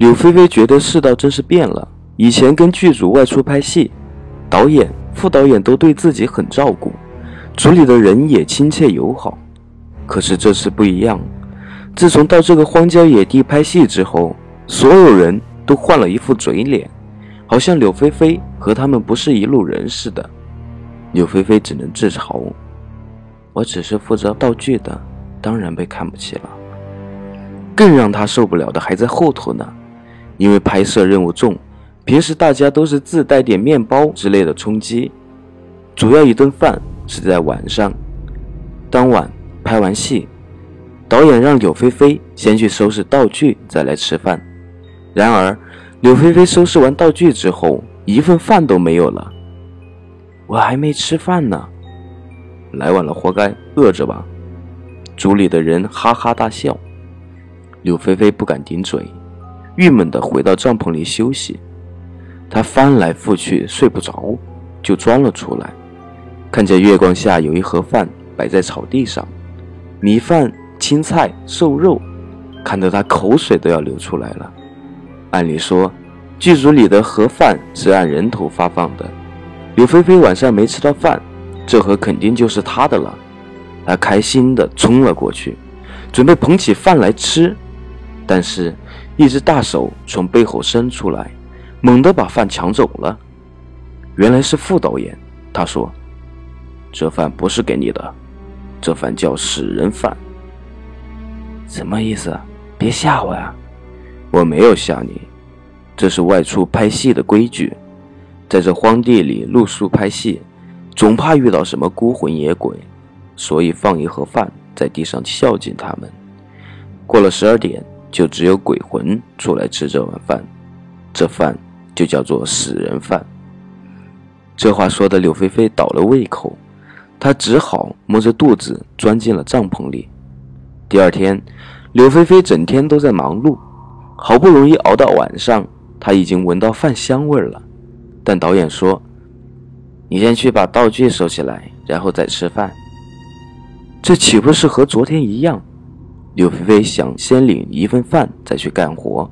柳菲菲觉得世道真是变了。以前跟剧组外出拍戏，导演、副导演都对自己很照顾，组里的人也亲切友好。可是这次不一样，自从到这个荒郊野地拍戏之后，所有人都换了一副嘴脸，好像柳菲菲和他们不是一路人似的。柳菲菲只能自嘲：“我只是负责道具的，当然被看不起了。”更让她受不了的还在后头呢，因为拍摄任务重。平时大家都是自带点面包之类的充饥，主要一顿饭是在晚上。当晚拍完戏，导演让柳菲菲先去收拾道具，再来吃饭。然而，柳菲菲收拾完道具之后，一份饭都没有了。我还没吃饭呢，来晚了活该，饿着吧。组里的人哈哈大笑。柳菲菲不敢顶嘴，郁闷地回到帐篷里休息。他翻来覆去睡不着，就钻了出来，看见月光下有一盒饭摆在草地上，米饭、青菜、瘦肉，看得他口水都要流出来了。按理说，剧组里的盒饭是按人头发放的，柳菲菲晚上没吃到饭，这盒肯定就是她的了。他开心地冲了过去，准备捧起饭来吃，但是，一只大手从背后伸出来。猛地把饭抢走了，原来是副导演。他说：“这饭不是给你的，这饭叫死人饭。”什么意思？别吓我呀！我没有吓你，这是外出拍戏的规矩。在这荒地里露宿拍戏，总怕遇到什么孤魂野鬼，所以放一盒饭在地上孝敬他们。过了十二点，就只有鬼魂出来吃这碗饭。这饭。就叫做死人饭。这话说的柳菲菲倒了胃口，她只好摸着肚子钻进了帐篷里。第二天，柳菲菲整天都在忙碌，好不容易熬到晚上，她已经闻到饭香味了。但导演说：“你先去把道具收起来，然后再吃饭。”这岂不是和昨天一样？柳菲菲想先领一份饭，再去干活。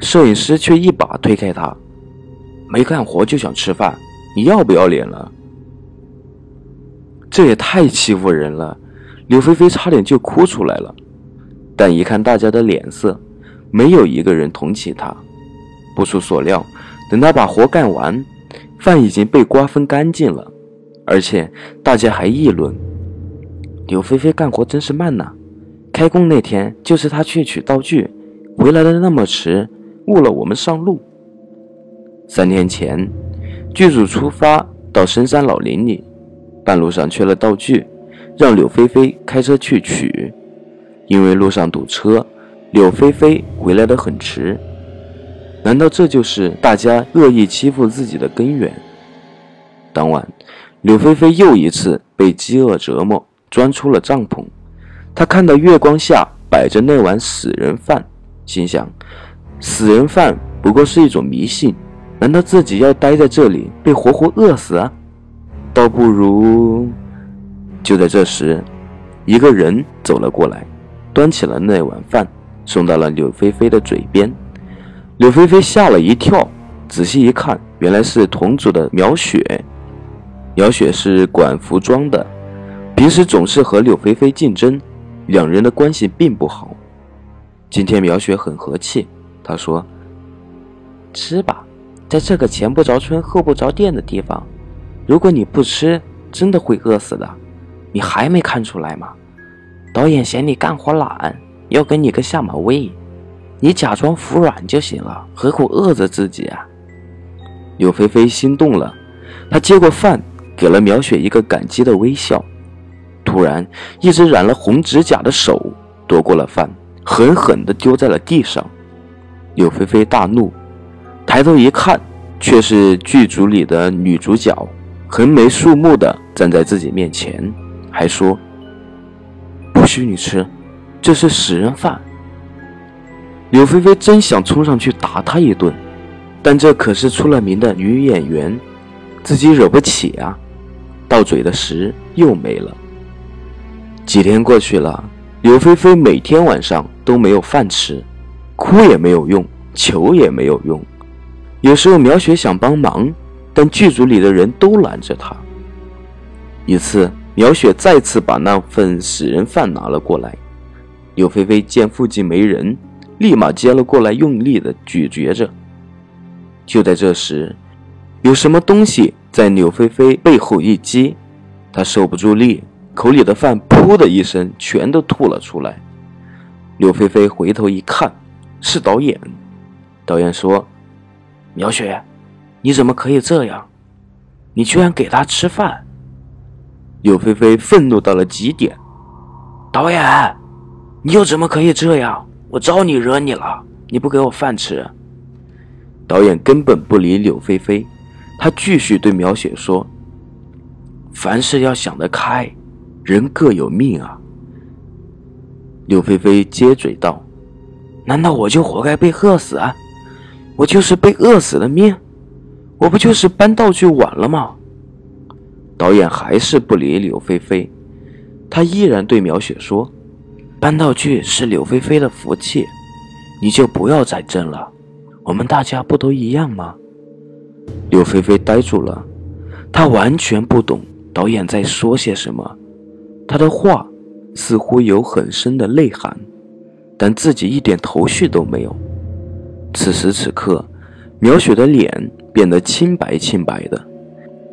摄影师却一把推开他，没干活就想吃饭，你要不要脸了？这也太欺负人了！柳菲菲差点就哭出来了，但一看大家的脸色，没有一个人同情他。不出所料，等他把活干完，饭已经被瓜分干净了，而且大家还议论：柳菲菲干活真是慢呐！开工那天就是他去取道具，回来的那么迟。误了我们上路。三天前，剧组出发到深山老林里，半路上缺了道具，让柳菲菲开车去取。因为路上堵车，柳菲菲回来的很迟。难道这就是大家恶意欺负自己的根源？当晚，柳菲菲又一次被饥饿折磨，钻出了帐篷。他看到月光下摆着那碗死人饭，心想。死人饭不过是一种迷信，难道自己要待在这里被活活饿死啊？倒不如……就在这时，一个人走了过来，端起了那碗饭，送到了柳菲菲的嘴边。柳菲菲吓了一跳，仔细一看，原来是同组的苗雪。苗雪是管服装的，平时总是和柳菲菲竞争，两人的关系并不好。今天苗雪很和气。他说：“吃吧，在这个前不着村后不着店的地方，如果你不吃，真的会饿死的。你还没看出来吗？导演嫌你干活懒，要给你个下马威，你假装服软就行了，何苦饿着自己啊？”柳菲菲心动了，她接过饭，给了苗雪一个感激的微笑。突然，一只染了红指甲的手夺过了饭，狠狠地丢在了地上。柳菲菲大怒，抬头一看，却是剧组里的女主角，横眉竖目的站在自己面前，还说：“不许你吃，这是死人饭。”柳菲菲真想冲上去打她一顿，但这可是出了名的女演员，自己惹不起啊！到嘴的食又没了。几天过去了，柳菲菲每天晚上都没有饭吃。哭也没有用，求也没有用。有时候苗雪想帮忙，但剧组里的人都拦着她。一次，苗雪再次把那份死人饭拿了过来，柳菲菲见附近没人，立马接了过来，用力的咀嚼着。就在这时，有什么东西在柳菲菲背后一击，她受不住力，口里的饭“噗”的一声全都吐了出来。柳菲菲回头一看，是导演。导演说。苗雪，你怎么可以这样？你居然给他吃饭！柳菲菲愤怒到了极点。导演，你又怎么可以这样？我招你惹你了？你不给我饭吃？导演根本不理柳菲菲，他继续对苗雪说：“凡事要想得开，人各有命啊。”柳菲菲接嘴道：“难道我就活该被饿死啊？”我就是被饿死的命，我不就是搬道具晚了吗？导演还是不理柳菲菲，他依然对苗雪说：“搬道具是柳菲菲的福气，你就不要再争了。我们大家不都一样吗？”柳菲菲呆住了，她完全不懂导演在说些什么，他的话似乎有很深的内涵，但自己一点头绪都没有。此时此刻，苗雪的脸变得清白清白的，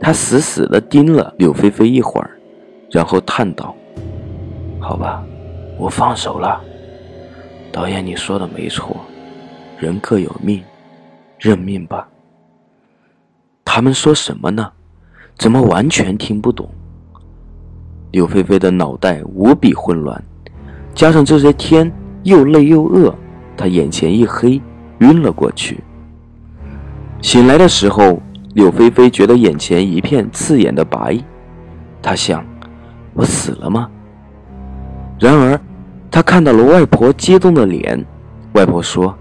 她死死地盯了柳菲菲一会儿，然后叹道：“好吧，我放手了。导演，你说的没错，人各有命，认命吧。”他们说什么呢？怎么完全听不懂？柳菲菲的脑袋无比混乱，加上这些天又累又饿，她眼前一黑。晕了过去。醒来的时候，柳菲菲觉得眼前一片刺眼的白，她想：“我死了吗？”然而，她看到了外婆激动的脸。外婆说：“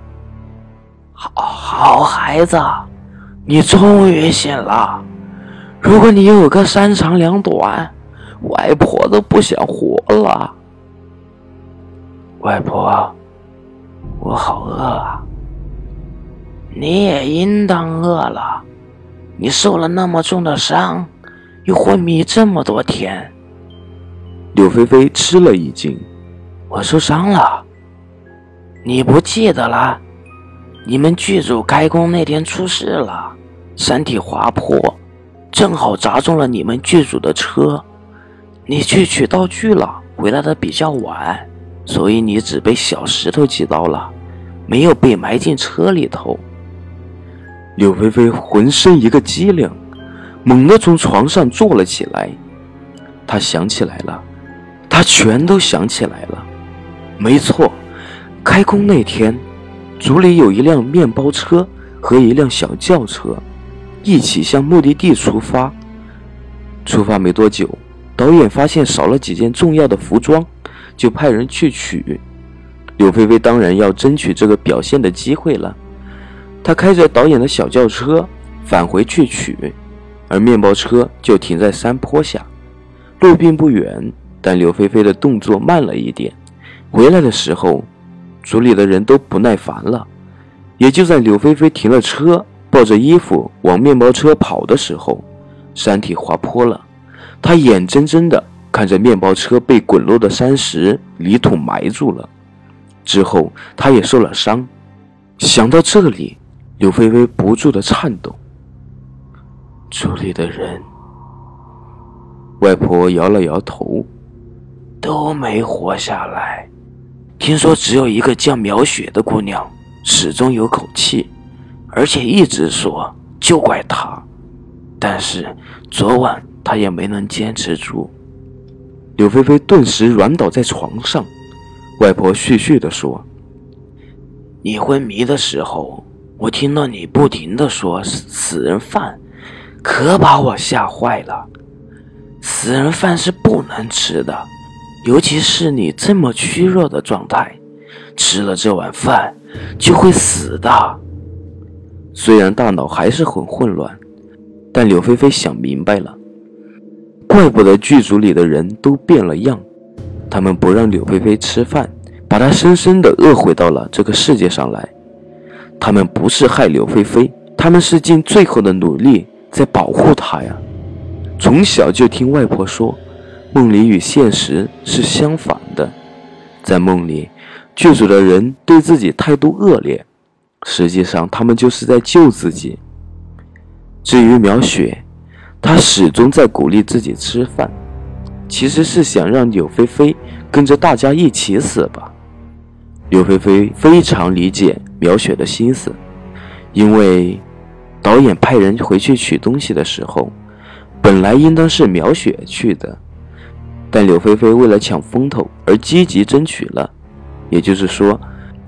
好好孩子，你终于醒了。如果你有个三长两短，外婆都不想活了。”外婆，我好饿啊。你也应当饿了，你受了那么重的伤，又昏迷这么多天。柳菲菲吃了一惊：“我受伤了？你不记得了？你们剧组开工那天出事了，山体滑坡，正好砸中了你们剧组的车。你去取道具了，回来的比较晚，所以你只被小石头击到了，没有被埋进车里头。”柳菲菲浑身一个激灵，猛地从床上坐了起来。她想起来了，她全都想起来了。没错，开工那天，组里有一辆面包车和一辆小轿车，一起向目的地出发。出发没多久，导演发现少了几件重要的服装，就派人去取。柳菲菲当然要争取这个表现的机会了。她开着导演的小轿车返回去取，而面包车就停在山坡下。路并不远，但柳菲菲的动作慢了一点。回来的时候，组里的人都不耐烦了。也就在柳菲菲停了车，抱着衣服往面包车跑的时候，山体滑坡了。他眼睁睁地看着面包车被滚落的山石、泥土埋住了。之后，他也受了伤。想到这里。柳菲菲不住的颤抖。组里的人，外婆摇了摇头，都没活下来。听说只有一个叫苗雪的姑娘始终有口气，而且一直说就怪她。但是昨晚他也没能坚持住。柳菲菲顿时软倒在床上。外婆絮絮的说：“你昏迷的时候。”我听到你不停的说死人饭，可把我吓坏了。死人饭是不能吃的，尤其是你这么虚弱的状态，吃了这碗饭就会死的。虽然大脑还是很混乱，但柳菲菲想明白了，怪不得剧组里的人都变了样，他们不让柳菲菲吃饭，把她深深的饿回到了这个世界上来。他们不是害柳菲菲，他们是尽最后的努力在保护她呀。从小就听外婆说，梦里与现实是相反的，在梦里，剧组的人对自己态度恶劣，实际上他们就是在救自己。至于苗雪，他始终在鼓励自己吃饭，其实是想让柳菲菲跟着大家一起死吧。柳菲菲非常理解苗雪的心思，因为导演派人回去取东西的时候，本来应当是苗雪去的，但柳菲菲为了抢风头而积极争取了，也就是说，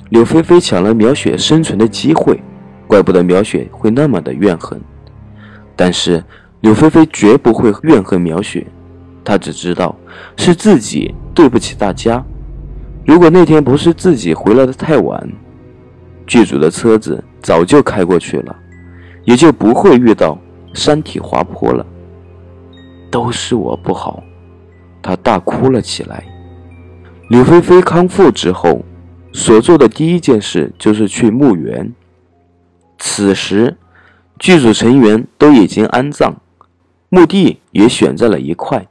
柳菲菲抢了苗雪生存的机会，怪不得苗雪会那么的怨恨。但是柳菲菲绝不会怨恨苗雪，她只知道是自己对不起大家。如果那天不是自己回来的太晚，剧组的车子早就开过去了，也就不会遇到山体滑坡了。都是我不好，她大哭了起来。柳菲菲康复之后，所做的第一件事就是去墓园。此时，剧组成员都已经安葬，墓地也选在了一块，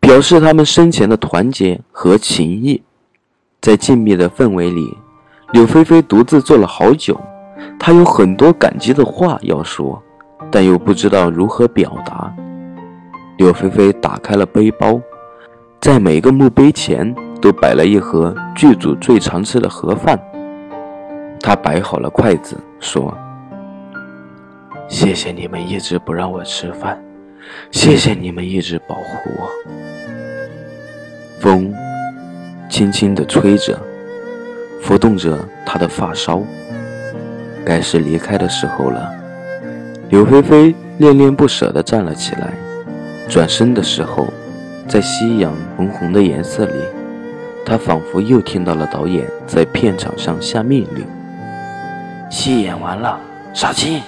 表示他们生前的团结和情谊。在静谧的氛围里，柳菲菲独自坐了好久。她有很多感激的话要说，但又不知道如何表达。柳菲菲打开了背包，在每个墓碑前都摆了一盒剧组最常吃的盒饭。她摆好了筷子，说：“谢谢你们一直不让我吃饭，谢谢你们一直保护我。”风。轻轻地吹着，拂动着他的发梢。该是离开的时候了。柳菲菲恋恋不舍地站了起来，转身的时候，在夕阳红红的颜色里，她仿佛又听到了导演在片场上下命令：“戏演完了，杀青。”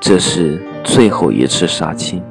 这是最后一次杀青。